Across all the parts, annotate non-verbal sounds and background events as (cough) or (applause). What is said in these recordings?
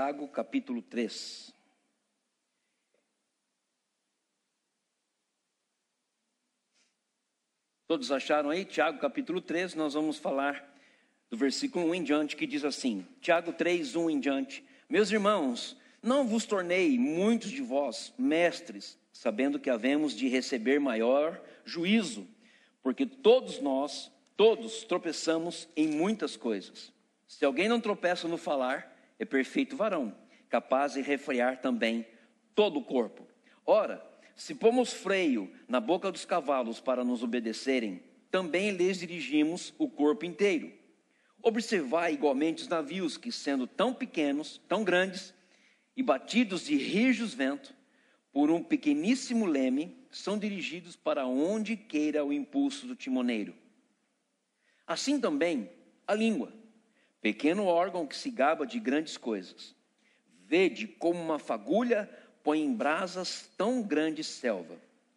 Tiago capítulo 3. Todos acharam aí? Tiago capítulo 3, nós vamos falar do versículo 1 em diante, que diz assim: Tiago 3, 1 em diante. Meus irmãos, não vos tornei muitos de vós mestres, sabendo que havemos de receber maior juízo, porque todos nós, todos tropeçamos em muitas coisas. Se alguém não tropeça no falar, é perfeito varão, capaz de refrear também todo o corpo. Ora, se pomos freio na boca dos cavalos para nos obedecerem, também lhes dirigimos o corpo inteiro. Observai igualmente os navios que, sendo tão pequenos, tão grandes e batidos de rijos vento, por um pequeníssimo leme, são dirigidos para onde queira o impulso do timoneiro. Assim também a língua, pequeno órgão que se gaba de grandes coisas. Vede como uma fagulha põe em brasas tão grande selva.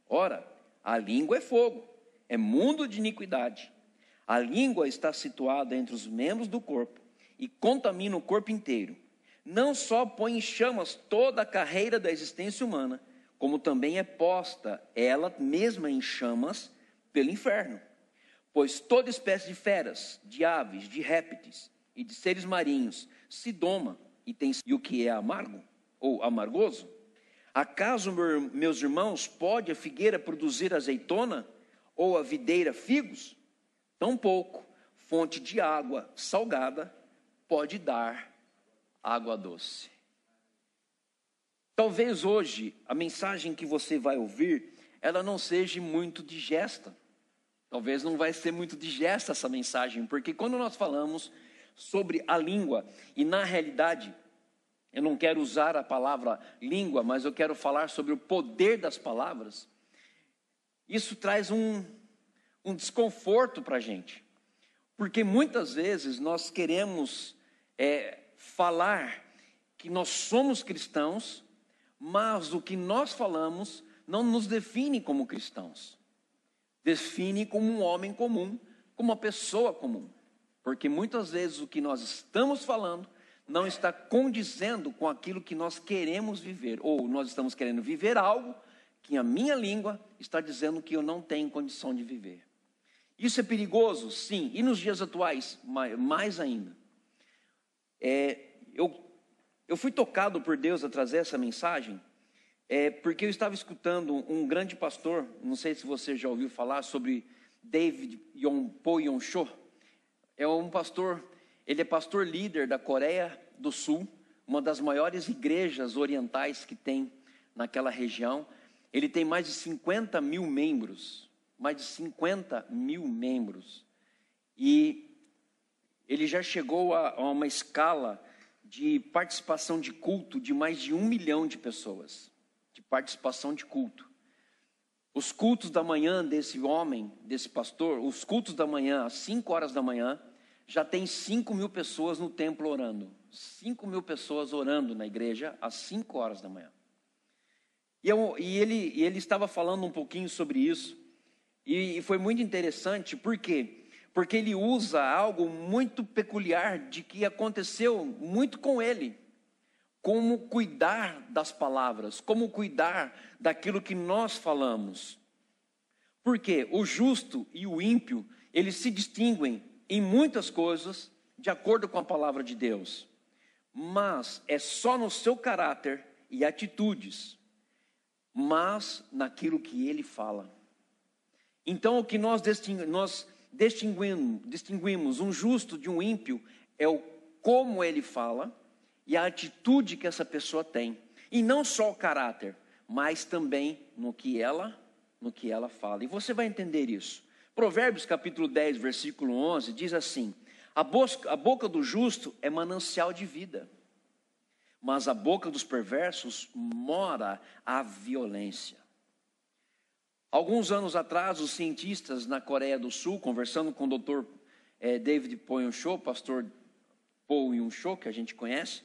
Ora, a língua é fogo, é mundo de iniquidade. A língua está situada entre os membros do corpo e contamina o corpo inteiro. Não só põe em chamas toda a carreira da existência humana, como também é posta ela mesma em chamas pelo inferno. Pois toda espécie de feras, de aves, de répteis e de seres marinhos se doma e tem e o que é amargo ou amargoso. Acaso, meus irmãos, pode a figueira produzir azeitona ou a videira figos? Tampouco fonte de água salgada pode dar água doce. Talvez hoje a mensagem que você vai ouvir, ela não seja muito digesta. Talvez não vai ser muito digesta essa mensagem, porque quando nós falamos sobre a língua, e na realidade eu não quero usar a palavra língua, mas eu quero falar sobre o poder das palavras. Isso traz um, um desconforto para a gente, porque muitas vezes nós queremos é, falar que nós somos cristãos, mas o que nós falamos não nos define como cristãos, define como um homem comum, como uma pessoa comum, porque muitas vezes o que nós estamos falando não está condizendo com aquilo que nós queremos viver, ou nós estamos querendo viver algo que a minha língua está dizendo que eu não tenho condição de viver. Isso é perigoso? Sim, e nos dias atuais, mais ainda. É, eu, eu fui tocado por Deus a trazer essa mensagem, é, porque eu estava escutando um grande pastor, não sei se você já ouviu falar sobre David Yonpo Yonsho, é um pastor ele é pastor líder da Coreia do Sul, uma das maiores igrejas orientais que tem naquela região. Ele tem mais de 50 mil membros, mais de 50 mil membros. E ele já chegou a, a uma escala de participação de culto de mais de um milhão de pessoas, de participação de culto. Os cultos da manhã desse homem, desse pastor, os cultos da manhã, às 5 horas da manhã, já tem 5 mil pessoas no templo orando. 5 mil pessoas orando na igreja às 5 horas da manhã. E, eu, e, ele, e ele estava falando um pouquinho sobre isso. E, e foi muito interessante, por quê? Porque ele usa algo muito peculiar de que aconteceu muito com ele. Como cuidar das palavras, como cuidar daquilo que nós falamos. Porque o justo e o ímpio, eles se distinguem em muitas coisas de acordo com a palavra de Deus, mas é só no seu caráter e atitudes, mas naquilo que ele fala. Então, o que nós, distinguimos, nós distinguimos, distinguimos um justo de um ímpio é o como ele fala e a atitude que essa pessoa tem, e não só o caráter, mas também no que ela, no que ela fala. E você vai entender isso. Provérbios capítulo 10, versículo 11 diz assim: a, a boca do justo é manancial de vida, mas a boca dos perversos mora a violência. Alguns anos atrás, os cientistas na Coreia do Sul, conversando com o Dr. Eh, David Poyoncho, pastor Paul que a gente conhece,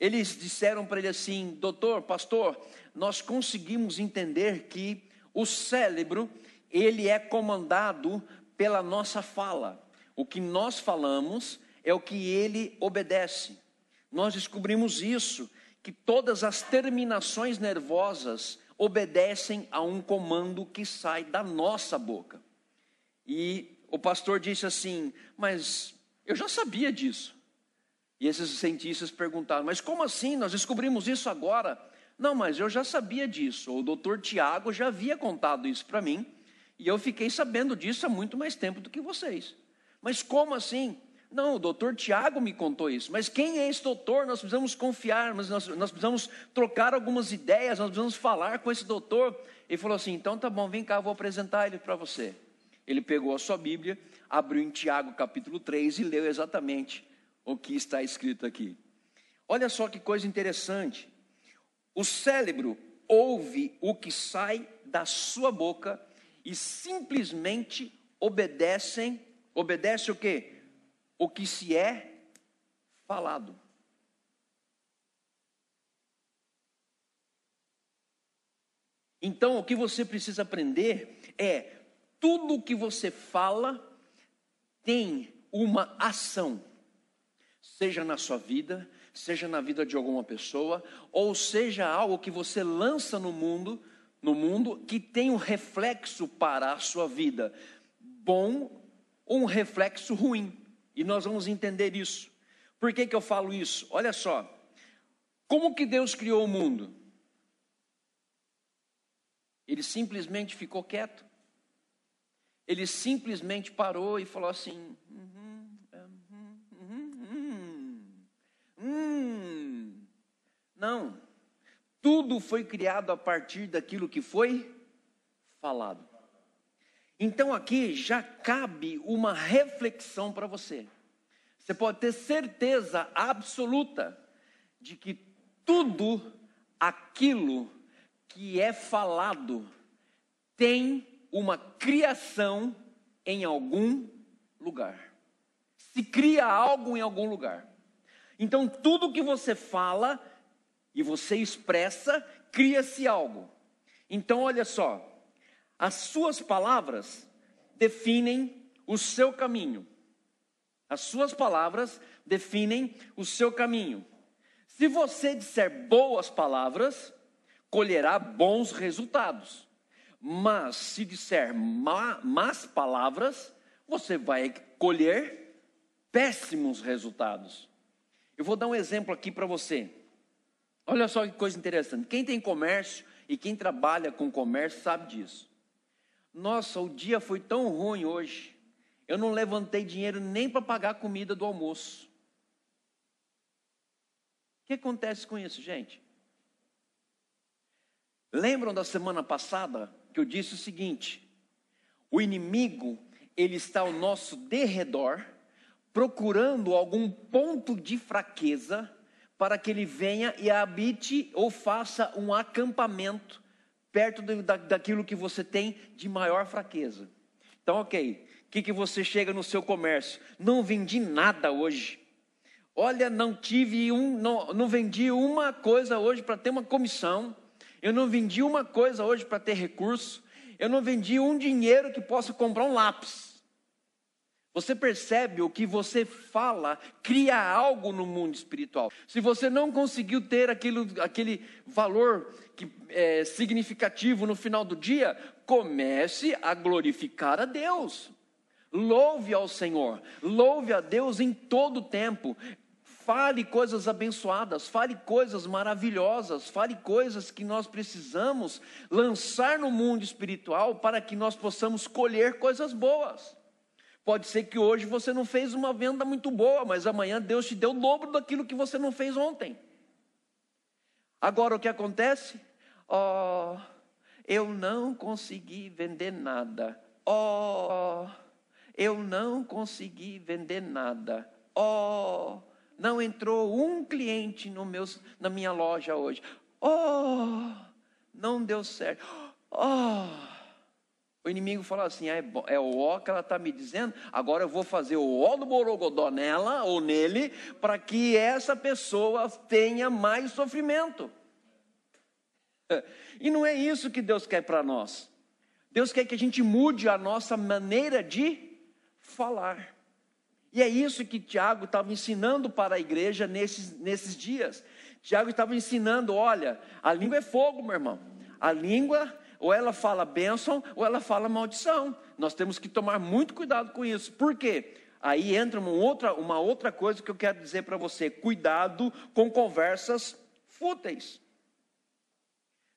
eles disseram para ele assim: Doutor, pastor, nós conseguimos entender que o cérebro ele é comandado pela nossa fala. O que nós falamos é o que ele obedece. nós descobrimos isso, que todas as terminações nervosas obedecem a um comando que sai da nossa boca. E o pastor disse assim: Mas eu já sabia disso. E esses cientistas perguntaram: Mas como assim? Nós descobrimos isso agora? Não, mas eu já sabia disso. O doutor Tiago já havia contado isso para mim. E eu fiquei sabendo disso há muito mais tempo do que vocês. Mas como assim? Não, o doutor Tiago me contou isso. Mas quem é esse doutor? Nós precisamos confiar, mas nós, nós precisamos trocar algumas ideias, nós precisamos falar com esse doutor. Ele falou assim: então tá bom, vem cá, vou apresentar ele para você. Ele pegou a sua Bíblia, abriu em Tiago capítulo 3 e leu exatamente o que está escrito aqui. Olha só que coisa interessante. O cérebro ouve o que sai da sua boca e simplesmente obedecem, obedece o quê? o que se é falado. Então, o que você precisa aprender é: tudo o que você fala tem uma ação, seja na sua vida, seja na vida de alguma pessoa, ou seja algo que você lança no mundo, no mundo que tem um reflexo para a sua vida, bom ou um reflexo ruim. E nós vamos entender isso. Por que, que eu falo isso? Olha só. Como que Deus criou o mundo? Ele simplesmente ficou quieto. Ele simplesmente parou e falou assim: hum, hum, hum, não. Tudo foi criado a partir daquilo que foi falado. Então aqui já cabe uma reflexão para você. Você pode ter certeza absoluta de que tudo aquilo que é falado tem uma criação em algum lugar. Se cria algo em algum lugar. Então tudo que você fala e você expressa, cria-se algo. Então olha só, as suas palavras definem o seu caminho. As suas palavras definem o seu caminho. Se você disser boas palavras, colherá bons resultados. Mas se disser má, más palavras, você vai colher péssimos resultados. Eu vou dar um exemplo aqui para você. Olha só que coisa interessante. Quem tem comércio e quem trabalha com comércio sabe disso. Nossa, o dia foi tão ruim hoje. Eu não levantei dinheiro nem para pagar a comida do almoço. O que acontece com isso, gente? Lembram da semana passada que eu disse o seguinte: o inimigo, ele está ao nosso derredor, procurando algum ponto de fraqueza para que ele venha e habite ou faça um acampamento perto da, daquilo que você tem de maior fraqueza. Então, ok, o que, que você chega no seu comércio? Não vendi nada hoje. Olha, não tive um, não, não vendi uma coisa hoje para ter uma comissão. Eu não vendi uma coisa hoje para ter recurso. Eu não vendi um dinheiro que possa comprar um lápis. Você percebe o que você fala cria algo no mundo espiritual. Se você não conseguiu ter aquilo, aquele valor que, é, significativo no final do dia, comece a glorificar a Deus. Louve ao Senhor, louve a Deus em todo o tempo. Fale coisas abençoadas, fale coisas maravilhosas, fale coisas que nós precisamos lançar no mundo espiritual para que nós possamos colher coisas boas. Pode ser que hoje você não fez uma venda muito boa, mas amanhã Deus te deu o dobro daquilo que você não fez ontem. Agora o que acontece? Oh, eu não consegui vender nada. Oh, eu não consegui vender nada. Oh, não entrou um cliente no meus, na minha loja hoje. Oh, não deu certo. Oh, o inimigo fala assim: é, é o ó que ela está me dizendo, agora eu vou fazer o ó do borogodó nela ou nele, para que essa pessoa tenha mais sofrimento. (laughs) E não é isso que Deus quer para nós. Deus quer que a gente mude a nossa maneira de falar. E é isso que Tiago estava ensinando para a igreja nesses, nesses dias. Tiago estava ensinando: olha, a língua é fogo, meu irmão. A língua, ou ela fala bênção, ou ela fala maldição. Nós temos que tomar muito cuidado com isso. Por quê? Aí entra uma outra, uma outra coisa que eu quero dizer para você: cuidado com conversas fúteis.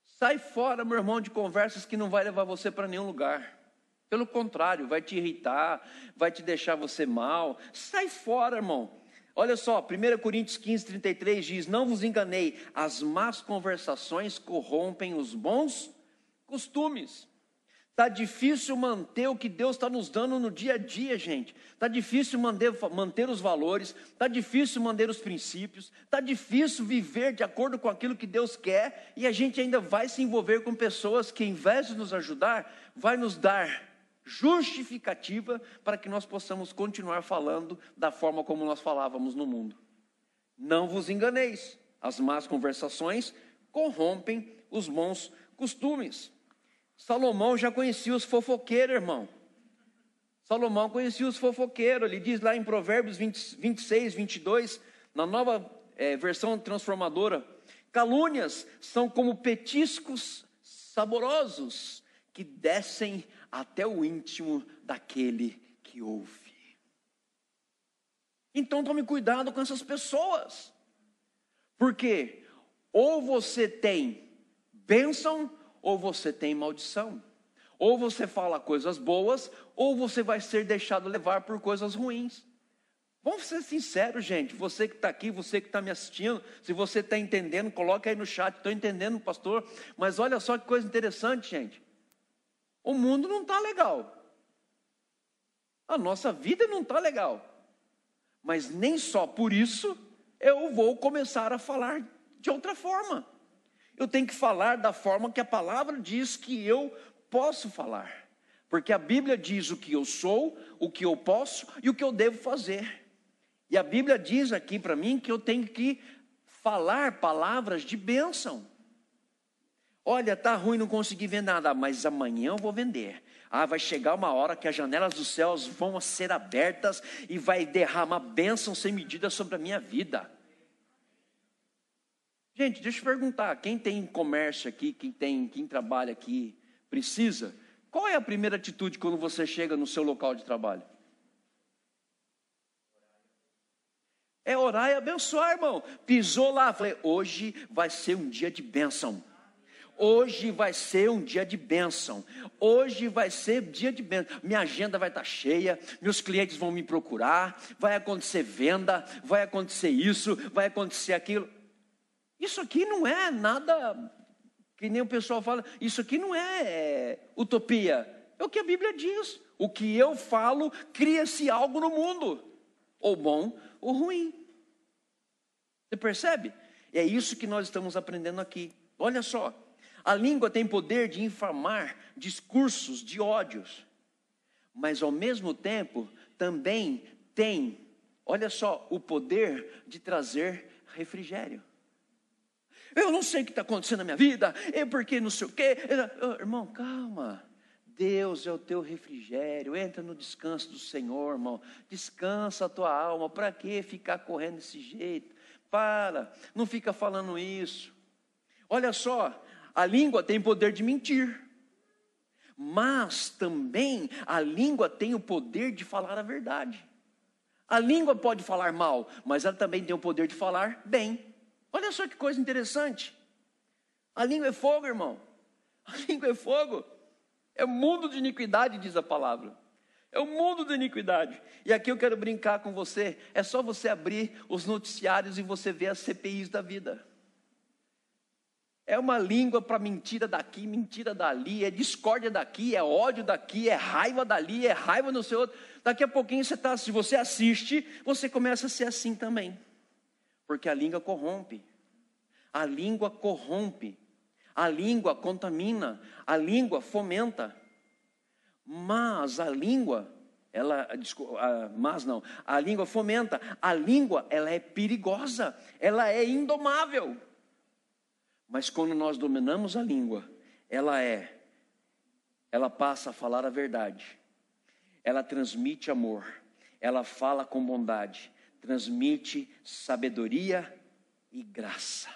Sai fora, meu irmão, de conversas que não vai levar você para nenhum lugar. Pelo contrário, vai te irritar, vai te deixar você mal. Sai fora, irmão. Olha só, 1 Coríntios 15, 33 diz: Não vos enganei, as más conversações corrompem os bons costumes. Está difícil manter o que Deus está nos dando no dia a dia, gente. Está difícil manter, manter os valores, está difícil manter os princípios, está difícil viver de acordo com aquilo que Deus quer, e a gente ainda vai se envolver com pessoas que, em vez de nos ajudar, vai nos dar justificativa para que nós possamos continuar falando da forma como nós falávamos no mundo. Não vos enganeis, as más conversações corrompem os bons costumes. Salomão já conhecia os fofoqueiros, irmão. Salomão conhecia os fofoqueiros, ele diz lá em Provérbios 20, 26, 22, na nova é, versão transformadora: calúnias são como petiscos saborosos que descem até o íntimo daquele que ouve. Então tome cuidado com essas pessoas, porque ou você tem bênção ou você tem maldição. Ou você fala coisas boas, ou você vai ser deixado levar por coisas ruins. Vamos ser sinceros, gente. Você que está aqui, você que está me assistindo, se você está entendendo, coloque aí no chat. Estou entendendo, pastor. Mas olha só que coisa interessante, gente. O mundo não está legal. A nossa vida não está legal. Mas nem só por isso eu vou começar a falar de outra forma. Eu tenho que falar da forma que a palavra diz que eu posso falar. Porque a Bíblia diz o que eu sou, o que eu posso e o que eu devo fazer. E a Bíblia diz aqui para mim que eu tenho que falar palavras de bênção. Olha, tá ruim, não consegui ver nada, mas amanhã eu vou vender. Ah, vai chegar uma hora que as janelas dos céus vão ser abertas e vai derramar bênção sem medida sobre a minha vida. Gente, deixa eu perguntar, quem tem comércio aqui, quem tem, quem trabalha aqui, precisa? Qual é a primeira atitude quando você chega no seu local de trabalho? É orar e abençoar, irmão. Pisou lá, falei, hoje vai ser um dia de bênção. Hoje vai ser um dia de bênção. Hoje vai ser dia de bênção. Minha agenda vai estar cheia, meus clientes vão me procurar, vai acontecer venda, vai acontecer isso, vai acontecer aquilo. Isso aqui não é nada que nem o pessoal fala, isso aqui não é, é utopia. É o que a Bíblia diz. O que eu falo, cria-se algo no mundo, ou bom ou ruim. Você percebe? É isso que nós estamos aprendendo aqui. Olha só, a língua tem poder de infamar discursos de ódios, mas ao mesmo tempo também tem, olha só, o poder de trazer refrigério. Eu não sei o que está acontecendo na minha vida, é porque não sei o quê. irmão, calma. Deus é o teu refrigério. Entra no descanso do Senhor, irmão. Descansa a tua alma. Para que ficar correndo desse jeito? Para, não fica falando isso. Olha só, a língua tem poder de mentir, mas também a língua tem o poder de falar a verdade. A língua pode falar mal, mas ela também tem o poder de falar bem. Olha só que coisa interessante. A língua é fogo, irmão. (laughs) A língua é fogo. É mundo de iniquidade, diz a palavra. É o mundo de iniquidade. E aqui eu quero brincar com você. É só você abrir os noticiários e você ver as CPIs da vida. É uma língua para mentira daqui, mentira dali, é discórdia daqui, é ódio daqui, é raiva dali, é raiva no seu outro. Daqui a pouquinho você está, se você assiste, você começa a ser assim também. Porque a língua corrompe. A língua corrompe. A língua contamina, a língua fomenta. Mas a língua, ela, mas não, a língua fomenta. A língua, ela é perigosa, ela é indomável. Mas quando nós dominamos a língua, ela é, ela passa a falar a verdade, ela transmite amor, ela fala com bondade, transmite sabedoria e graça.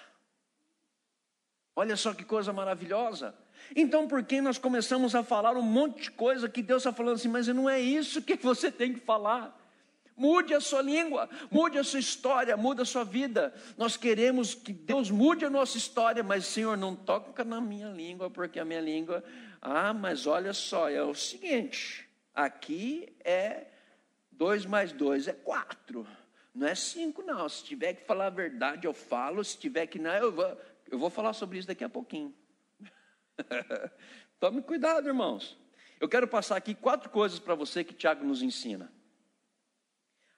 Olha só que coisa maravilhosa. Então, por que nós começamos a falar um monte de coisa que Deus está falando assim, mas não é isso que (laughs) você tem que falar? Mude a sua língua, mude a sua história, mude a sua vida. Nós queremos que Deus mude a nossa história, mas Senhor, não toca na minha língua, porque a minha língua. Ah, mas olha só, é o seguinte: aqui é dois mais dois é quatro, não é cinco, não. Se tiver que falar a verdade, eu falo, se tiver que não, eu vou, eu vou falar sobre isso daqui a pouquinho. (laughs) Tome cuidado, irmãos. Eu quero passar aqui quatro coisas para você que Tiago nos ensina.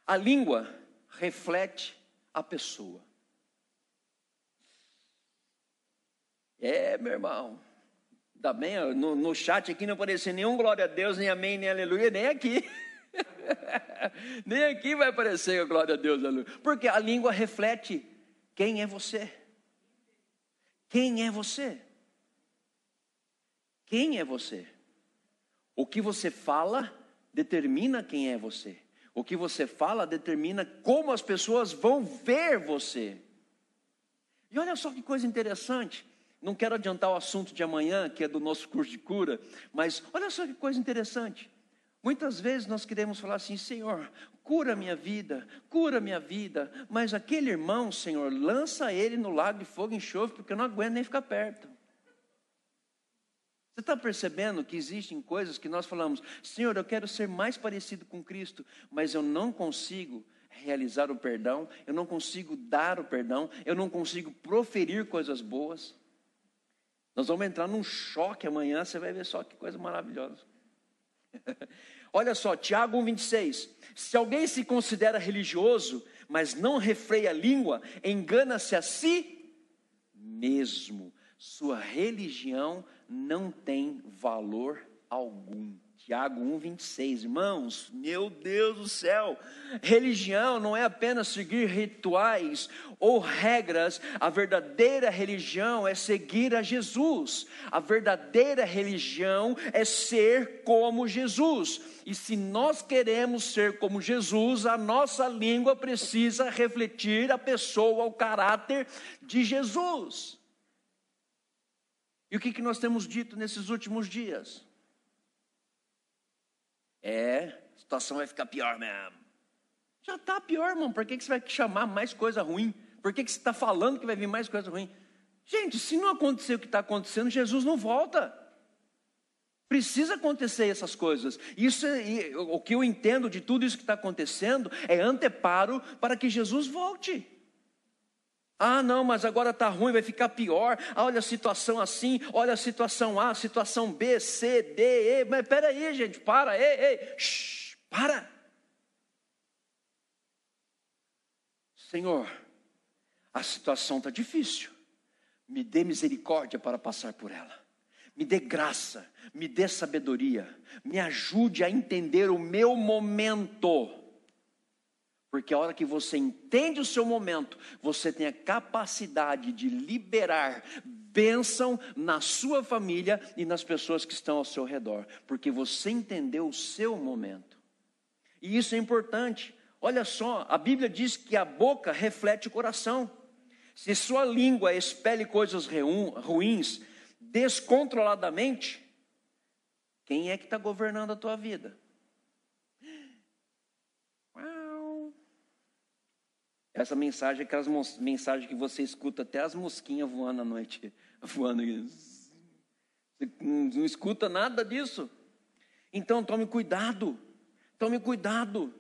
A língua reflete a pessoa. É, meu irmão. Ainda bem, no, no chat aqui não apareceu nenhum glória a Deus, nem amém, nem aleluia, nem aqui. (laughs) (laughs) nem aqui vai aparecer a glória a Deus. Porque a língua reflete quem é você. Quem é você? Quem é você? O que você fala determina quem é você. O que você fala determina como as pessoas vão ver você. E olha só que coisa interessante. Não quero adiantar o assunto de amanhã, que é do nosso curso de cura, mas olha só que coisa interessante. Muitas vezes nós queremos falar assim: Senhor, cura minha vida, cura minha vida, mas aquele irmão, Senhor, lança ele no lago de fogo e enxofre, porque eu não aguento nem ficar perto. Você está percebendo que existem coisas que nós falamos, Senhor, eu quero ser mais parecido com Cristo, mas eu não consigo realizar o perdão, eu não consigo dar o perdão, eu não consigo proferir coisas boas. Nós vamos entrar num choque amanhã, você vai ver só que coisa maravilhosa. (laughs) Olha só, Tiago 1,26. Se alguém se considera religioso, mas não refreia a língua, engana-se a si mesmo. Sua religião não tem valor algum. Tiago 1,26, irmãos, meu Deus do céu, religião não é apenas seguir rituais ou regras, a verdadeira religião é seguir a Jesus, a verdadeira religião é ser como Jesus, e se nós queremos ser como Jesus, a nossa língua precisa refletir a pessoa, o caráter de Jesus. E o que, que nós temos dito nesses últimos dias? É, a situação vai ficar pior mesmo. Já está pior, irmão. Por que, que você vai chamar mais coisa ruim? Por que, que você está falando que vai vir mais coisa ruim? Gente, se não acontecer o que está acontecendo, Jesus não volta. Precisa acontecer essas coisas. Isso é, o que eu entendo de tudo isso que está acontecendo é anteparo para que Jesus volte. Ah, não, mas agora está ruim, vai ficar pior. Ah, olha a situação assim, olha a situação A, situação B, C, D, E. Mas peraí, gente, para, ei, ei, shh, para. Senhor, a situação está difícil. Me dê misericórdia para passar por ela. Me dê graça, me dê sabedoria, me ajude a entender o meu momento porque a hora que você entende o seu momento, você tem a capacidade de liberar bênção na sua família e nas pessoas que estão ao seu redor, porque você entendeu o seu momento. E isso é importante. Olha só, a Bíblia diz que a boca reflete o coração. Se sua língua expele coisas ruins descontroladamente, quem é que está governando a tua vida? Essa mensagem é aquelas mensagens que você escuta até as mosquinhas voando à noite, (laughs) voando. Você não escuta nada disso. Então tome cuidado, tome cuidado.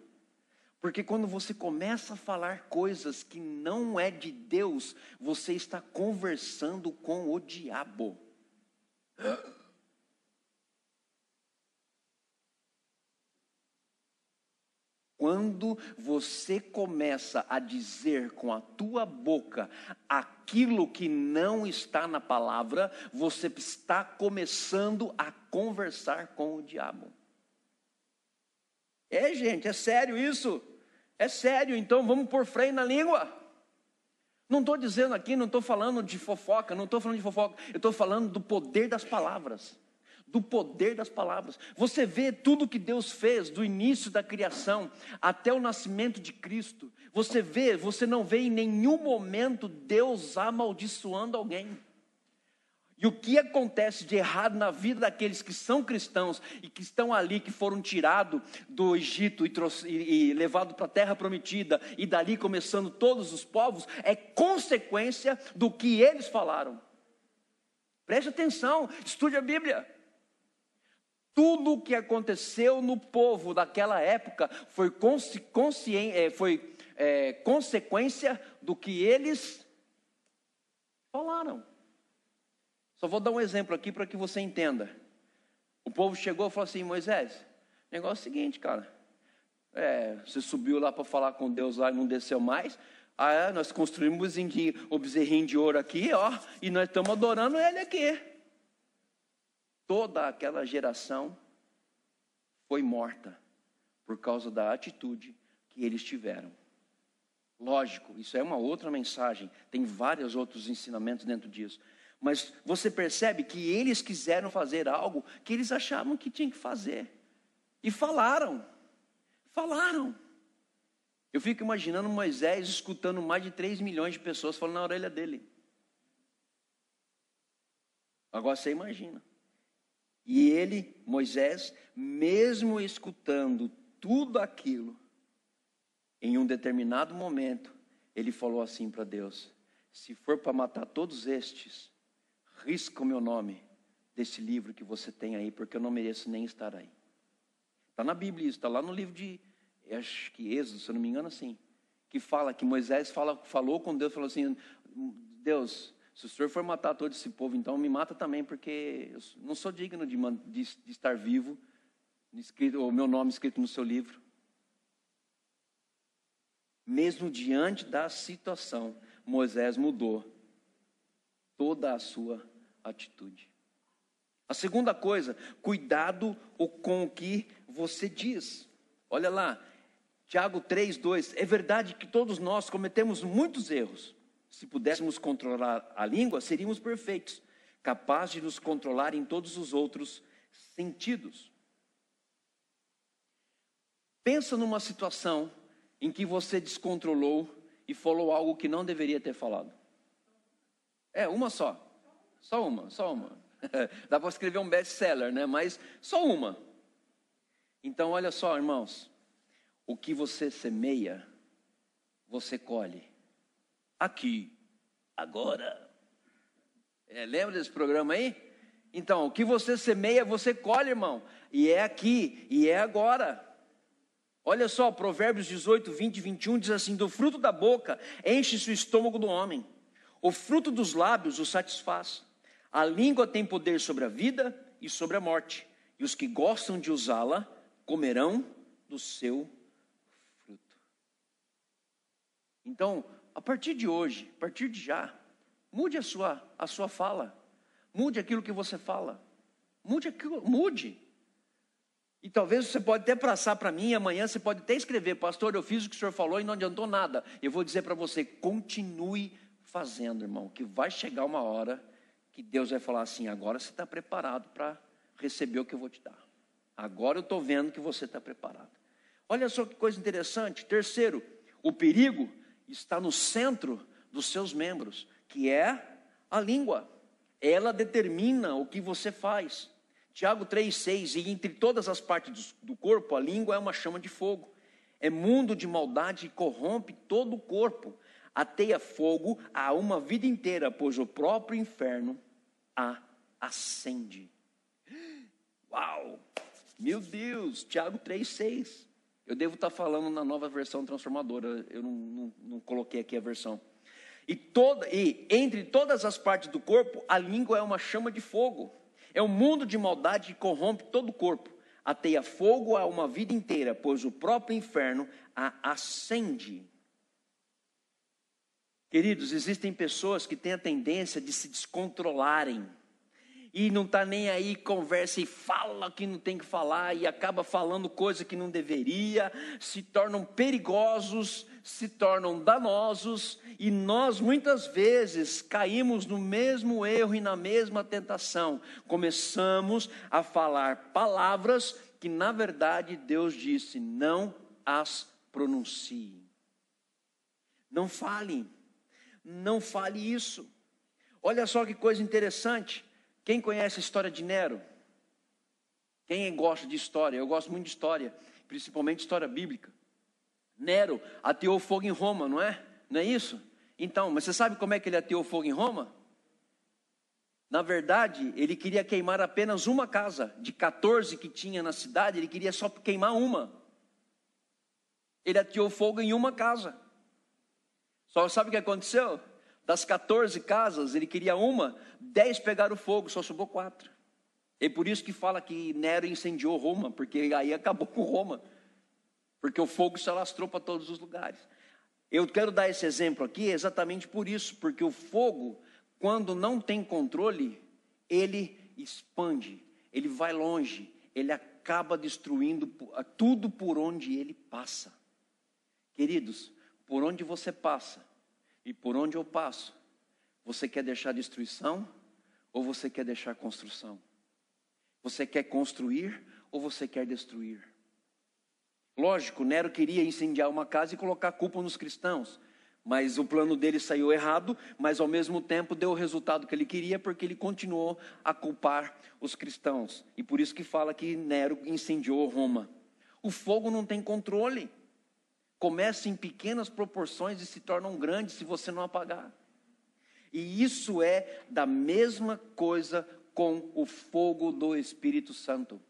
Porque quando você começa a falar coisas que não é de Deus, você está conversando com o diabo. Quando você começa a dizer com a tua boca aquilo que não está na palavra, você está começando a conversar com o diabo. É, gente, é sério isso. É sério, então vamos pôr freio na língua. Não estou dizendo aqui, não estou falando de fofoca, não estou falando de fofoca, eu estou falando do poder das palavras do poder das palavras. Você vê tudo que Deus fez do início da criação até o nascimento de Cristo. Você vê, você não vê em nenhum momento Deus amaldiçoando alguém. E o que acontece de errado na vida daqueles que são cristãos e que estão ali, que foram tirados do Egito e, e, e levados para a terra prometida, e dali começando todos os povos, é consequência do que eles falaram. Preste atenção, estude a Bíblia. Tudo o que aconteceu no povo daquela época foi, consci, é, foi é, consequência do que eles falaram. Só vou dar um exemplo aqui para que você entenda. O povo chegou e falou assim: Moisés, negócio é o seguinte, cara. É, você subiu lá para falar com Deus lá e não desceu mais. Ah, é, nós construímos o bezerrinho de ouro aqui, ó, e nós estamos adorando ele aqui. Toda aquela geração foi morta por causa da atitude que eles tiveram. Lógico, isso é uma outra mensagem, tem vários outros ensinamentos dentro disso. Mas você percebe que eles quiseram fazer algo que eles achavam que tinham que fazer. E falaram. Falaram. Eu fico imaginando Moisés escutando mais de 3 milhões de pessoas falando na orelha dele. Agora você imagina. E ele, Moisés, mesmo escutando tudo aquilo, em um determinado momento, ele falou assim para Deus: Se for para matar todos estes, risca o meu nome desse livro que você tem aí, porque eu não mereço nem estar aí. Está na Bíblia isso, está lá no livro de, acho que Êxodo, se eu não me engano, assim, que fala que Moisés fala, falou com Deus, falou assim: Deus, se o senhor for matar todo esse povo, então me mata também, porque eu não sou digno de, de, de estar vivo, escrito, o meu nome escrito no seu livro. Mesmo diante da situação, Moisés mudou toda a sua atitude. A segunda coisa, cuidado com o que você diz. Olha lá, Tiago 3:2. É verdade que todos nós cometemos muitos erros. Se pudéssemos controlar a língua, seríamos perfeitos, capazes de nos controlar em todos os outros sentidos. Pensa numa situação em que você descontrolou e falou algo que não deveria ter falado. É, uma só. Só uma, só uma. (laughs) Dá para escrever um best-seller, né? Mas só uma. Então, olha só, irmãos. O que você semeia, você colhe. Aqui, agora. É, lembra desse programa aí? Então, o que você semeia, você colhe, irmão. E é aqui, e é agora. Olha só, Provérbios 18, 20 e 21 diz assim: Do fruto da boca enche-se o estômago do homem o fruto dos lábios o satisfaz. A língua tem poder sobre a vida e sobre a morte, e os que gostam de usá-la comerão do seu fruto. Então, a partir de hoje, a partir de já, mude a sua, a sua fala, mude aquilo que você fala, mude aquilo, mude. E talvez você pode até passar para mim, amanhã você pode até escrever, pastor, eu fiz o que o senhor falou e não adiantou nada. Eu vou dizer para você, continue fazendo, irmão, que vai chegar uma hora que Deus vai falar assim: agora você está preparado para receber o que eu vou te dar. Agora eu estou vendo que você está preparado. Olha só que coisa interessante. Terceiro, o perigo está no centro dos seus membros, que é a língua. Ela determina o que você faz. Tiago 3,6: E entre todas as partes do corpo, a língua é uma chama de fogo. É mundo de maldade e corrompe todo o corpo ateia fogo a uma vida inteira, pois o próprio inferno a acende. (gasps) Uau! Meu Deus, Tiago 3,6. Eu devo estar falando na nova versão transformadora, eu não, não, não coloquei aqui a versão. E, toda, e entre todas as partes do corpo, a língua é uma chama de fogo. É um mundo de maldade que corrompe todo o corpo. Ateia fogo a uma vida inteira, pois o próprio inferno a acende. Queridos, existem pessoas que têm a tendência de se descontrolarem e não está nem aí, conversa e fala que não tem que falar e acaba falando coisa que não deveria, se tornam perigosos, se tornam danosos e nós muitas vezes caímos no mesmo erro e na mesma tentação. Começamos a falar palavras que na verdade Deus disse: não as pronuncie. Não fale, não fale isso. Olha só que coisa interessante. Quem conhece a história de Nero? Quem gosta de história? Eu gosto muito de história, principalmente história bíblica. Nero ateou fogo em Roma, não é? Não é isso? Então, mas você sabe como é que ele ateou fogo em Roma? Na verdade, ele queria queimar apenas uma casa, de 14 que tinha na cidade, ele queria só queimar uma. Ele ateou fogo em uma casa. Só sabe o que aconteceu? Das 14 casas, ele queria uma, 10 pegaram fogo, só sobrou quatro. É por isso que fala que Nero incendiou Roma, porque aí acabou com Roma. Porque o fogo se alastrou para todos os lugares. Eu quero dar esse exemplo aqui exatamente por isso, porque o fogo quando não tem controle, ele expande, ele vai longe, ele acaba destruindo tudo por onde ele passa. Queridos, por onde você passa e por onde eu passo, você quer deixar destruição ou você quer deixar construção? Você quer construir ou você quer destruir? Lógico, Nero queria incendiar uma casa e colocar culpa nos cristãos. Mas o plano dele saiu errado, mas ao mesmo tempo deu o resultado que ele queria, porque ele continuou a culpar os cristãos. E por isso que fala que Nero incendiou Roma. O fogo não tem controle. Começa em pequenas proporções e se tornam grandes se você não apagar. E isso é da mesma coisa com o fogo do Espírito Santo.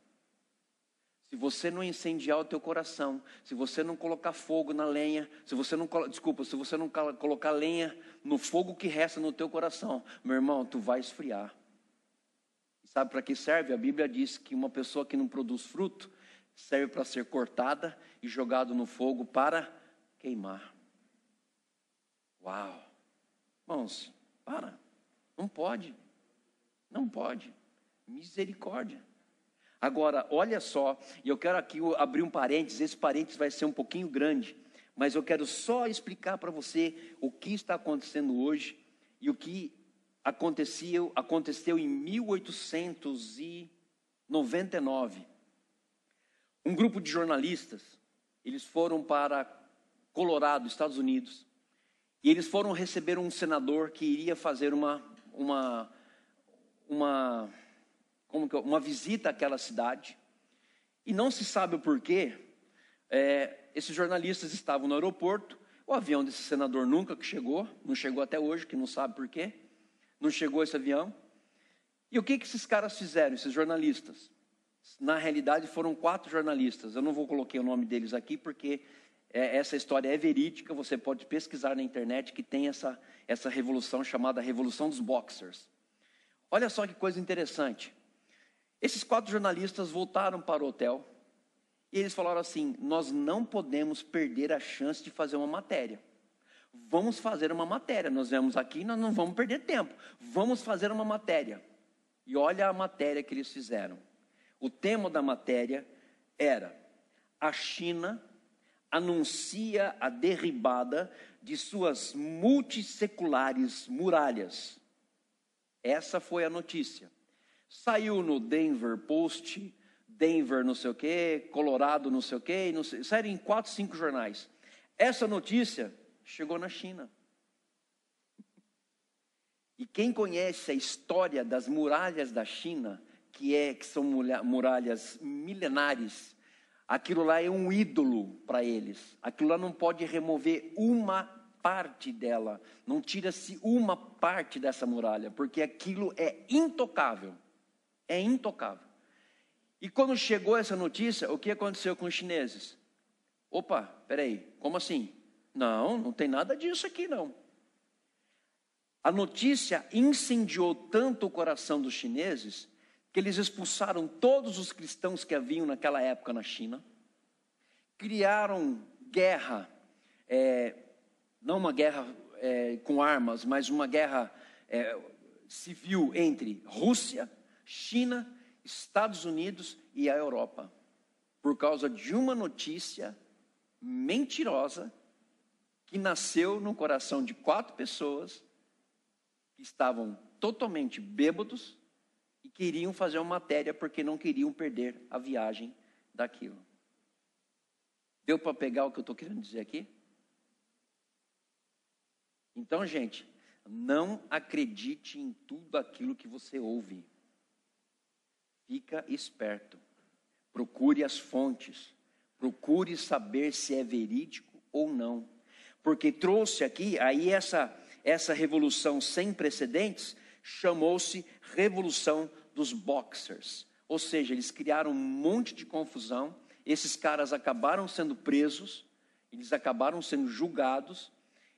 Se você não incendiar o teu coração, se você não colocar fogo na lenha, se você não, desculpa, se você não colocar lenha no fogo que resta no teu coração, meu irmão, tu vai esfriar. Sabe para que serve? A Bíblia diz que uma pessoa que não produz fruto serve para ser cortada e jogado no fogo para queimar. Uau! Irmãos, para. Não pode. Não pode. Misericórdia. Agora, olha só, e eu quero aqui abrir um parênteses, esse parênteses vai ser um pouquinho grande, mas eu quero só explicar para você o que está acontecendo hoje e o que aconteceu, aconteceu em 1899. Um grupo de jornalistas, eles foram para Colorado, Estados Unidos, e eles foram receber um senador que iria fazer uma, uma, uma como que, uma visita àquela cidade, e não se sabe o porquê, é, esses jornalistas estavam no aeroporto, o avião desse senador nunca chegou, não chegou até hoje, que não sabe porquê, não chegou esse avião. E o que, que esses caras fizeram, esses jornalistas? Na realidade foram quatro jornalistas, eu não vou colocar o nome deles aqui, porque é, essa história é verídica, você pode pesquisar na internet que tem essa, essa revolução chamada Revolução dos Boxers. Olha só que coisa interessante. Esses quatro jornalistas voltaram para o hotel e eles falaram assim: Nós não podemos perder a chance de fazer uma matéria. Vamos fazer uma matéria. Nós viemos aqui, nós não vamos perder tempo. Vamos fazer uma matéria. E olha a matéria que eles fizeram. O tema da matéria era: A China anuncia a derribada de suas multisseculares muralhas. Essa foi a notícia. Saiu no Denver Post, Denver não sei o quê, Colorado não sei o quê, não sei, saíram em quatro, cinco jornais. Essa notícia chegou na China. E quem conhece a história das muralhas da China, que é que são muralhas milenares, aquilo lá é um ídolo para eles. Aquilo lá não pode remover uma parte dela, não tira-se uma parte dessa muralha, porque aquilo é intocável é intocável. E quando chegou essa notícia, o que aconteceu com os chineses? Opa, peraí, como assim? Não, não tem nada disso aqui não. A notícia incendiou tanto o coração dos chineses que eles expulsaram todos os cristãos que haviam naquela época na China, criaram guerra, é, não uma guerra é, com armas, mas uma guerra é, civil entre Rússia China, Estados Unidos e a Europa, por causa de uma notícia mentirosa que nasceu no coração de quatro pessoas que estavam totalmente bêbados e queriam fazer uma matéria porque não queriam perder a viagem daquilo. Deu para pegar o que eu estou querendo dizer aqui? Então, gente, não acredite em tudo aquilo que você ouve. Fica esperto. Procure as fontes. Procure saber se é verídico ou não. Porque trouxe aqui, aí essa, essa revolução sem precedentes chamou-se Revolução dos Boxers. Ou seja, eles criaram um monte de confusão. Esses caras acabaram sendo presos, eles acabaram sendo julgados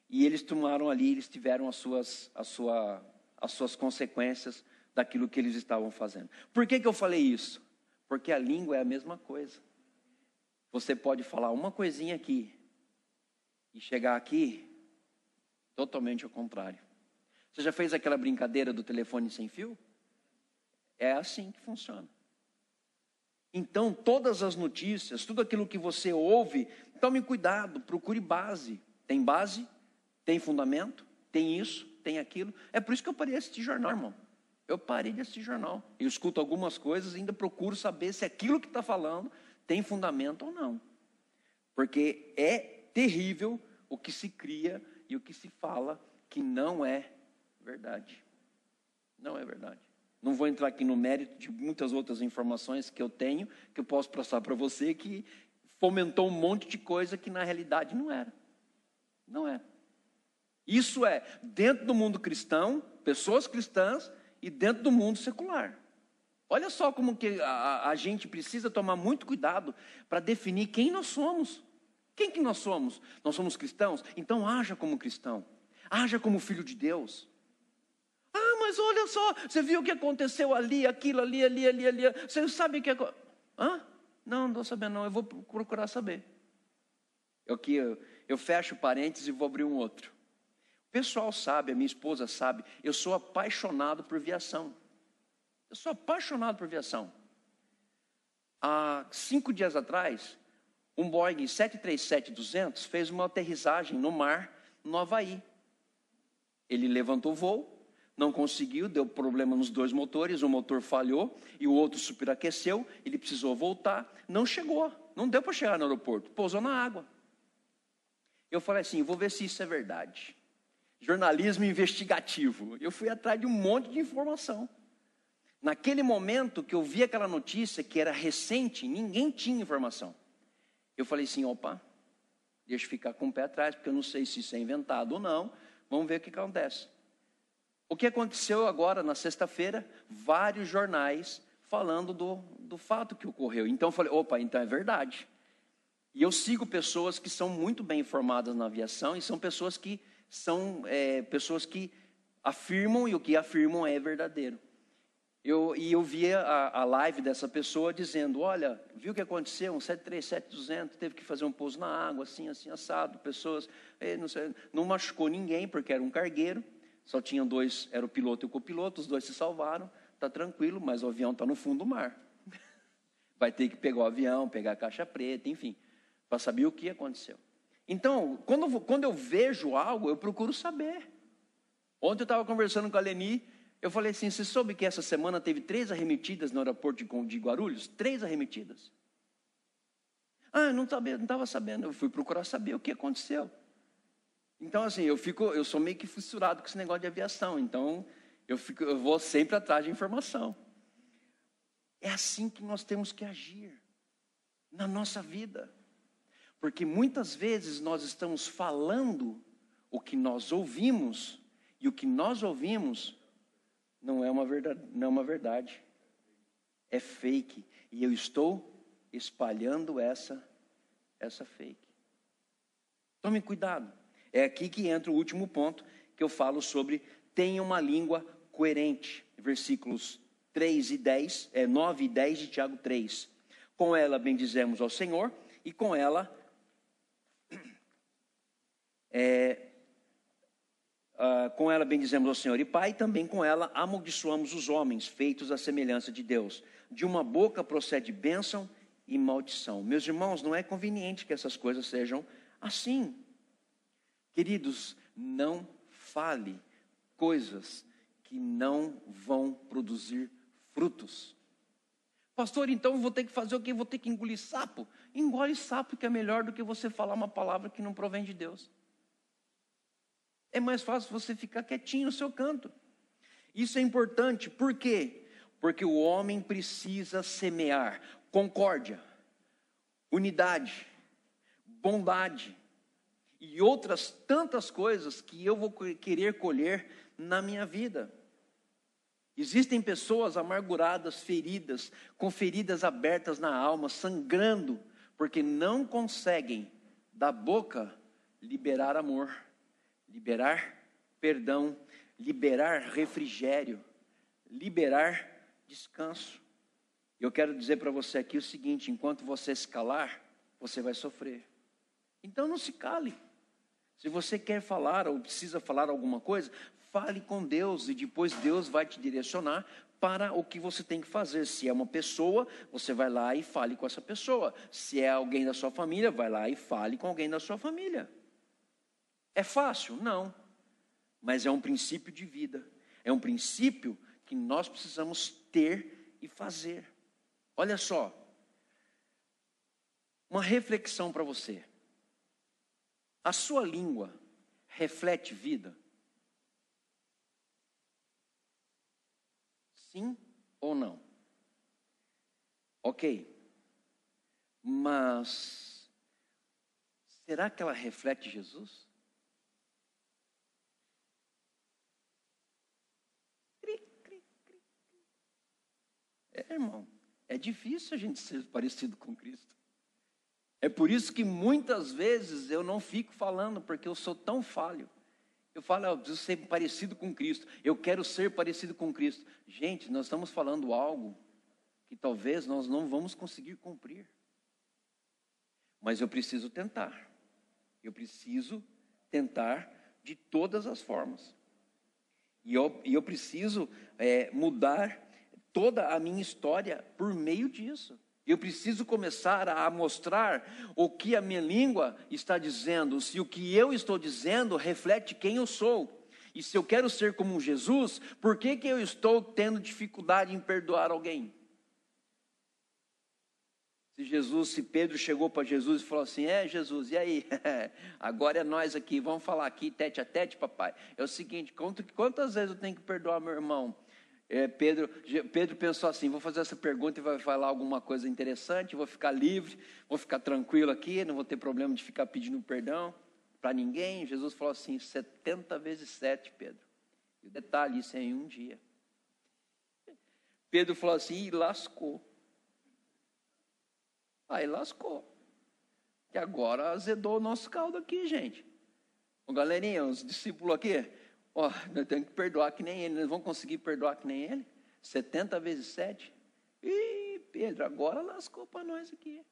e eles tomaram ali, eles tiveram as suas, as sua, as suas consequências daquilo que eles estavam fazendo. Por que, que eu falei isso? Porque a língua é a mesma coisa. Você pode falar uma coisinha aqui e chegar aqui totalmente ao contrário. Você já fez aquela brincadeira do telefone sem fio? É assim que funciona. Então, todas as notícias, tudo aquilo que você ouve, tome cuidado, procure base. Tem base? Tem fundamento? Tem isso? Tem aquilo? É por isso que eu parei de assistir jornal, irmão. Eu parei de assistir jornal. Eu escuto algumas coisas e ainda procuro saber se aquilo que está falando tem fundamento ou não. Porque é terrível o que se cria e o que se fala que não é verdade. Não é verdade. Não vou entrar aqui no mérito de muitas outras informações que eu tenho, que eu posso passar para você, que fomentou um monte de coisa que na realidade não era. Não é. Isso é dentro do mundo cristão, pessoas cristãs, e dentro do mundo secular. Olha só como que a, a gente precisa tomar muito cuidado para definir quem nós somos. Quem que nós somos? Nós somos cristãos? Então haja como cristão. Haja como filho de Deus. Mas olha só, você viu o que aconteceu ali, aquilo ali, ali, ali, ali. Você sabe o que. Hã? Não, não estou sabendo, não. Eu vou procurar saber. Aqui, eu, eu fecho parênteses e vou abrir um outro. O pessoal sabe, a minha esposa sabe, eu sou apaixonado por viação. Eu sou apaixonado por viação. Há cinco dias atrás, um Boeing 737-200 fez uma aterrissagem no mar, no Havaí. Ele levantou o voo, não conseguiu, deu problema nos dois motores, um motor falhou e o outro superaqueceu, ele precisou voltar, não chegou, não deu para chegar no aeroporto, pousou na água. Eu falei assim, vou ver se isso é verdade jornalismo investigativo. Eu fui atrás de um monte de informação. Naquele momento que eu vi aquela notícia que era recente, ninguém tinha informação. Eu falei assim: opa, deixa eu ficar com o pé atrás, porque eu não sei se isso é inventado ou não. Vamos ver o que acontece. O que aconteceu agora, na sexta-feira, vários jornais falando do, do fato que ocorreu. Então eu falei: opa, então é verdade. E eu sigo pessoas que são muito bem informadas na aviação e são pessoas que são é, pessoas que afirmam e o que afirmam é verdadeiro. Eu, e eu via a, a, live dessa pessoa dizendo: Olha, viu o que aconteceu? Um 737-200 teve que fazer um pouso na água, assim, assim, assado. Pessoas, é, não, sei, não machucou ninguém, porque era um cargueiro. Só tinham dois, era o piloto e o copiloto, os dois se salvaram. Está tranquilo, mas o avião está no fundo do mar. (laughs) Vai ter que pegar o avião, pegar a caixa preta, enfim, para saber o que aconteceu. Então, quando, quando eu vejo algo, eu procuro saber. Ontem eu estava conversando com a Leni, eu falei assim: você soube que essa semana teve três arremetidas no aeroporto de Guarulhos? Três arremetidas. Ah, eu não estava sabendo, eu fui procurar saber o que aconteceu. Então, assim, eu fico, eu sou meio que fissurado com esse negócio de aviação, então eu, fico, eu vou sempre atrás de informação. É assim que nós temos que agir na nossa vida. Porque muitas vezes nós estamos falando o que nós ouvimos, e o que nós ouvimos não é uma verdade, não é uma verdade. É fake. E eu estou espalhando essa essa fake. Tome cuidado. É aqui que entra o último ponto que eu falo sobre tenha uma língua coerente. Versículos 3 e 10, é 9 e 10 de Tiago 3. Com ela bendizemos ao Senhor e com ela (clears throat) é, uh, com ela bendizemos ao Senhor e Pai, e também com ela amaldiçoamos os homens, feitos à semelhança de Deus. De uma boca procede bênção e maldição. Meus irmãos, não é conveniente que essas coisas sejam assim. Queridos, não fale coisas que não vão produzir frutos. Pastor, então vou ter que fazer o quê? Vou ter que engolir sapo? Engole sapo, que é melhor do que você falar uma palavra que não provém de Deus. É mais fácil você ficar quietinho no seu canto. Isso é importante, por quê? Porque o homem precisa semear concórdia, unidade, bondade e outras tantas coisas que eu vou querer colher na minha vida. Existem pessoas amarguradas, feridas, com feridas abertas na alma, sangrando, porque não conseguem da boca liberar amor, liberar perdão, liberar refrigério, liberar descanso. Eu quero dizer para você aqui o seguinte: enquanto você se calar, você vai sofrer. Então não se cale. Se você quer falar ou precisa falar alguma coisa, fale com Deus e depois Deus vai te direcionar para o que você tem que fazer. Se é uma pessoa, você vai lá e fale com essa pessoa. Se é alguém da sua família, vai lá e fale com alguém da sua família. É fácil? Não. Mas é um princípio de vida. É um princípio que nós precisamos ter e fazer. Olha só. Uma reflexão para você. A sua língua reflete vida? Sim ou não? Ok. Mas será que ela reflete Jesus? É, irmão, é difícil a gente ser parecido com Cristo. É por isso que muitas vezes eu não fico falando, porque eu sou tão falho. Eu falo, eu preciso ser parecido com Cristo. Eu quero ser parecido com Cristo. Gente, nós estamos falando algo que talvez nós não vamos conseguir cumprir. Mas eu preciso tentar. Eu preciso tentar de todas as formas. E eu, eu preciso é, mudar toda a minha história por meio disso. Eu preciso começar a mostrar o que a minha língua está dizendo, se o que eu estou dizendo reflete quem eu sou. E se eu quero ser como Jesus, por que, que eu estou tendo dificuldade em perdoar alguém? Se Jesus, se Pedro chegou para Jesus e falou assim: É, Jesus, e aí? (laughs) Agora é nós aqui, vamos falar aqui tete a tete, papai. É o seguinte: quantas vezes eu tenho que perdoar meu irmão? É, Pedro, Pedro pensou assim: vou fazer essa pergunta e vai falar alguma coisa interessante, vou ficar livre, vou ficar tranquilo aqui, não vou ter problema de ficar pedindo perdão para ninguém. Jesus falou assim: 70 vezes 7, Pedro. E o detalhe, isso é em um dia. Pedro falou assim: e lascou. Aí lascou. E agora azedou o nosso caldo aqui, gente. Galerinha, os discípulos aqui, Ó, oh, que perdoar que nem ele. Nós vamos conseguir perdoar que nem ele? 70 vezes 7? Ih, Pedro, agora lascou para nós aqui.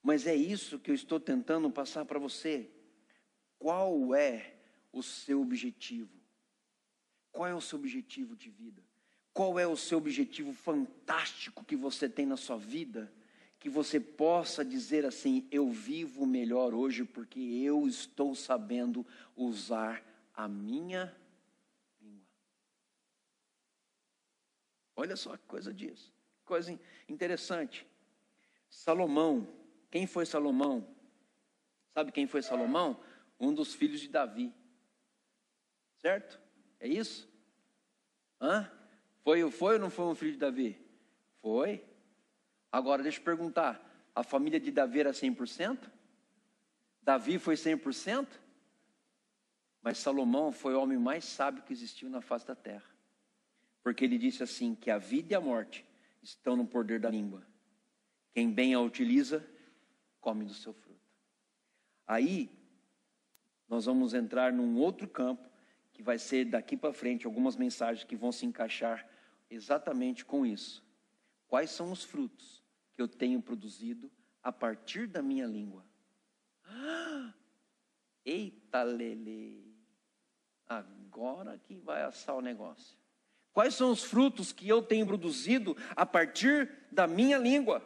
Mas é isso que eu estou tentando passar para você. Qual é o seu objetivo? Qual é o seu objetivo de vida? Qual é o seu objetivo fantástico que você tem na sua vida? Que você possa dizer assim: eu vivo melhor hoje porque eu estou sabendo usar a minha língua. Olha só que coisa disso, coisa interessante. Salomão, quem foi Salomão? Sabe quem foi Salomão? Um dos filhos de Davi. Certo? É isso? Hã? Foi, foi ou não foi um filho de Davi? Foi. Agora, deixa eu perguntar: a família de Davi era 100%? Davi foi 100%? Mas Salomão foi o homem mais sábio que existiu na face da terra. Porque ele disse assim: que a vida e a morte estão no poder da língua. Quem bem a utiliza, come do seu fruto. Aí, nós vamos entrar num outro campo, que vai ser daqui para frente algumas mensagens que vão se encaixar exatamente com isso. Quais são os frutos que eu tenho produzido a partir da minha língua? (gasps) Eita, Lele! Agora que vai assar o negócio. Quais são os frutos que eu tenho produzido a partir da minha língua?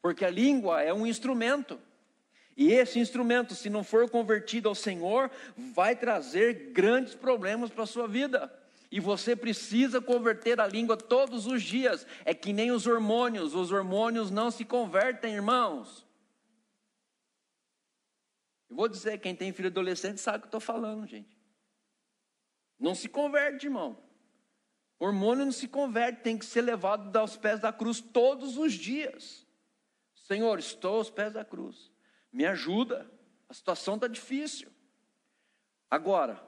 Porque a língua é um instrumento. E esse instrumento, se não for convertido ao Senhor, vai trazer grandes problemas para a sua vida. E você precisa converter a língua todos os dias. É que nem os hormônios, os hormônios não se convertem, irmãos. Eu vou dizer, quem tem filho adolescente sabe o que eu estou falando, gente. Não se converte, irmão. O hormônio não se converte, tem que ser levado aos pés da cruz todos os dias. Senhor, estou aos pés da cruz. Me ajuda. A situação está difícil. Agora,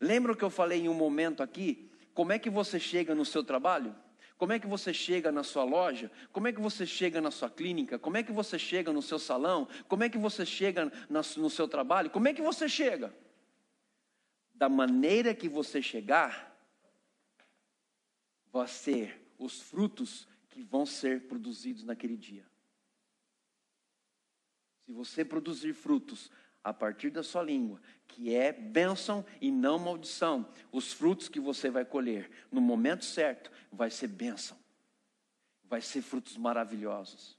lembra que eu falei em um momento aqui? Como é que você chega no seu trabalho? Como é que você chega na sua loja? Como é que você chega na sua clínica? Como é que você chega no seu salão? Como é que você chega no seu trabalho? Como é que você chega? Da maneira que você chegar, vai ser os frutos que vão ser produzidos naquele dia. Se você produzir frutos a partir da sua língua, que é bênção e não maldição. Os frutos que você vai colher no momento certo vai ser bênção, vai ser frutos maravilhosos.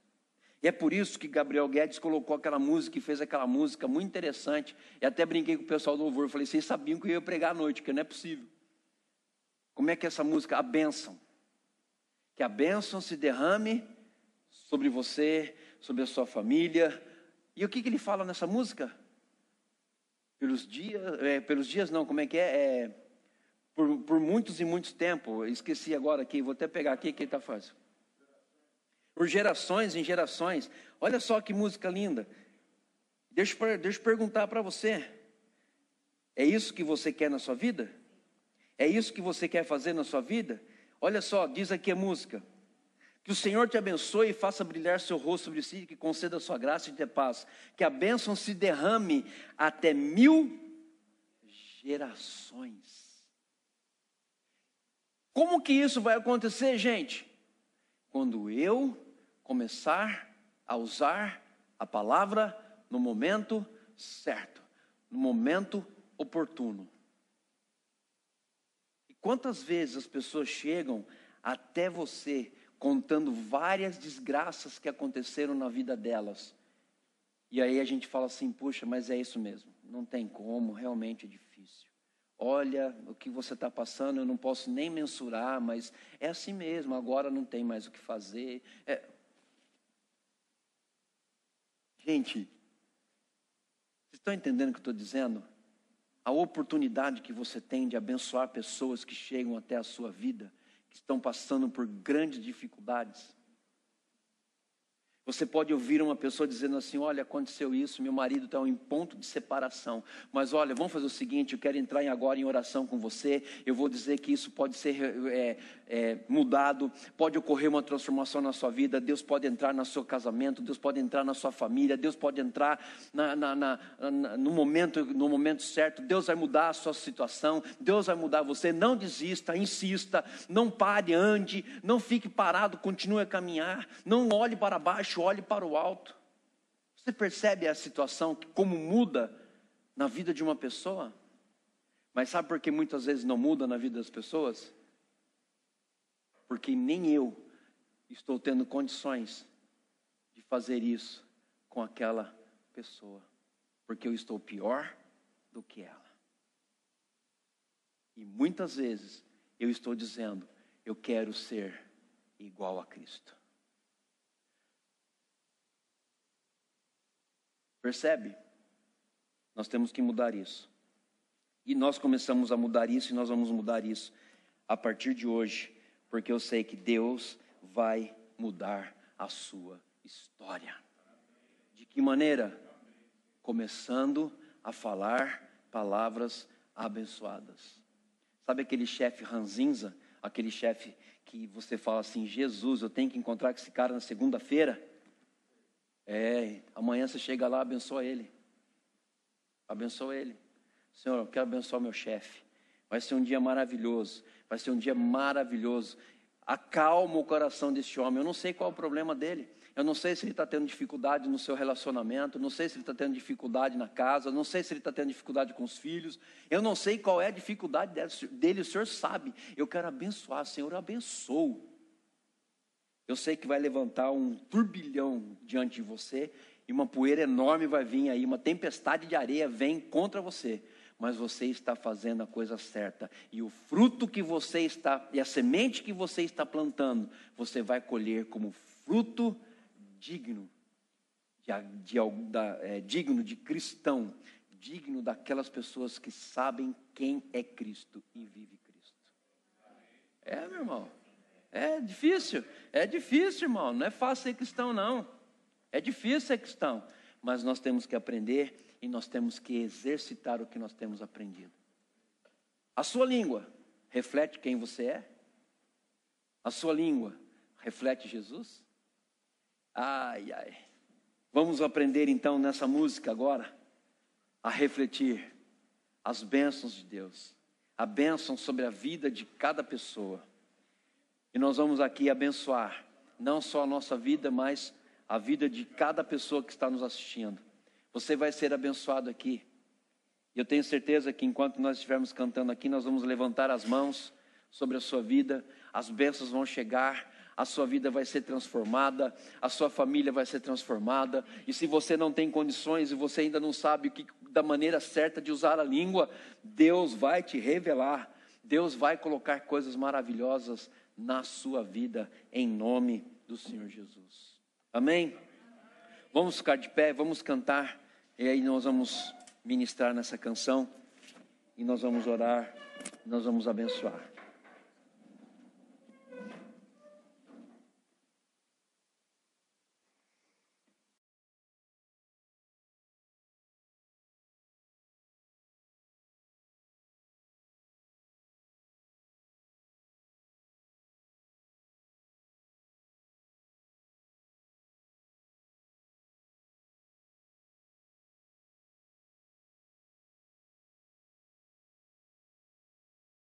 E é por isso que Gabriel Guedes colocou aquela música e fez aquela música muito interessante. E até brinquei com o pessoal do louvor, falei: vocês sabiam que eu ia pregar à noite, que não é possível. Como é que é essa música? A bênção. Que a bênção se derrame sobre você, sobre a sua família. E o que, que ele fala nessa música? Pelos dias, é, pelos dias não, como é que é? é por, por, muitos e muitos tempos, esqueci agora aqui, vou até pegar aqui que está fácil. Por gerações em gerações. Olha só que música linda. Deixa, deixa eu perguntar para você. É isso que você quer na sua vida? É isso que você quer fazer na sua vida? Olha só, diz aqui a música. Que o Senhor te abençoe e faça brilhar seu rosto sobre si, que conceda sua graça e te paz. Que a bênção se derrame até mil gerações. Como que isso vai acontecer, gente? Quando eu começar a usar a palavra no momento certo, no momento oportuno. E quantas vezes as pessoas chegam até você contando várias desgraças que aconteceram na vida delas. E aí a gente fala assim: puxa, mas é isso mesmo, não tem como, realmente é difícil. Olha o que você está passando, eu não posso nem mensurar, mas é assim mesmo, agora não tem mais o que fazer. É... Gente, vocês estão entendendo o que eu estou dizendo? A oportunidade que você tem de abençoar pessoas que chegam até a sua vida estão passando por grandes dificuldades. Você pode ouvir uma pessoa dizendo assim: Olha, aconteceu isso, meu marido está em ponto de separação. Mas olha, vamos fazer o seguinte: eu quero entrar agora em oração com você. Eu vou dizer que isso pode ser é, é, mudado, pode ocorrer uma transformação na sua vida. Deus pode entrar no seu casamento, Deus pode entrar na sua família, Deus pode entrar na, na, na, no, momento, no momento certo. Deus vai mudar a sua situação, Deus vai mudar você. Não desista, insista, não pare, ande, não fique parado, continue a caminhar, não olhe para baixo olhe para o alto. Você percebe a situação, como muda na vida de uma pessoa? Mas sabe por que muitas vezes não muda na vida das pessoas? Porque nem eu estou tendo condições de fazer isso com aquela pessoa, porque eu estou pior do que ela. E muitas vezes eu estou dizendo, eu quero ser igual a Cristo. Percebe? Nós temos que mudar isso. E nós começamos a mudar isso e nós vamos mudar isso a partir de hoje, porque eu sei que Deus vai mudar a sua história. De que maneira? Começando a falar palavras abençoadas. Sabe aquele chefe ranzinza, aquele chefe que você fala assim: Jesus, eu tenho que encontrar com esse cara na segunda-feira? É, amanhã você chega lá, abençoa ele. Abençoa ele. Senhor, eu quero abençoar meu chefe. Vai ser um dia maravilhoso. Vai ser um dia maravilhoso. Acalma o coração deste homem. Eu não sei qual é o problema dele. Eu não sei se ele está tendo dificuldade no seu relacionamento. Não sei se ele está tendo dificuldade na casa. Não sei se ele está tendo dificuldade com os filhos. Eu não sei qual é a dificuldade dele. O Senhor sabe. Eu quero abençoar. Senhor, eu. Eu sei que vai levantar um turbilhão diante de você e uma poeira enorme vai vir aí, uma tempestade de areia vem contra você, mas você está fazendo a coisa certa. E o fruto que você está, e a semente que você está plantando, você vai colher como fruto digno, de, de, da, é, digno de cristão, digno daquelas pessoas que sabem quem é Cristo e vive Cristo. É, meu irmão. É difícil, é difícil, irmão. Não é fácil ser cristão, não. É difícil ser cristão. Mas nós temos que aprender e nós temos que exercitar o que nós temos aprendido. A sua língua reflete quem você é? A sua língua reflete Jesus? Ai, ai. Vamos aprender então nessa música agora a refletir as bênçãos de Deus, a bênção sobre a vida de cada pessoa. E nós vamos aqui abençoar não só a nossa vida, mas a vida de cada pessoa que está nos assistindo. Você vai ser abençoado aqui. Eu tenho certeza que enquanto nós estivermos cantando aqui, nós vamos levantar as mãos sobre a sua vida, as bênçãos vão chegar, a sua vida vai ser transformada, a sua família vai ser transformada. E se você não tem condições e você ainda não sabe que, da maneira certa de usar a língua, Deus vai te revelar. Deus vai colocar coisas maravilhosas na sua vida, em nome do Senhor Jesus. Amém? Vamos ficar de pé, vamos cantar, e aí nós vamos ministrar nessa canção, e nós vamos orar, nós vamos abençoar.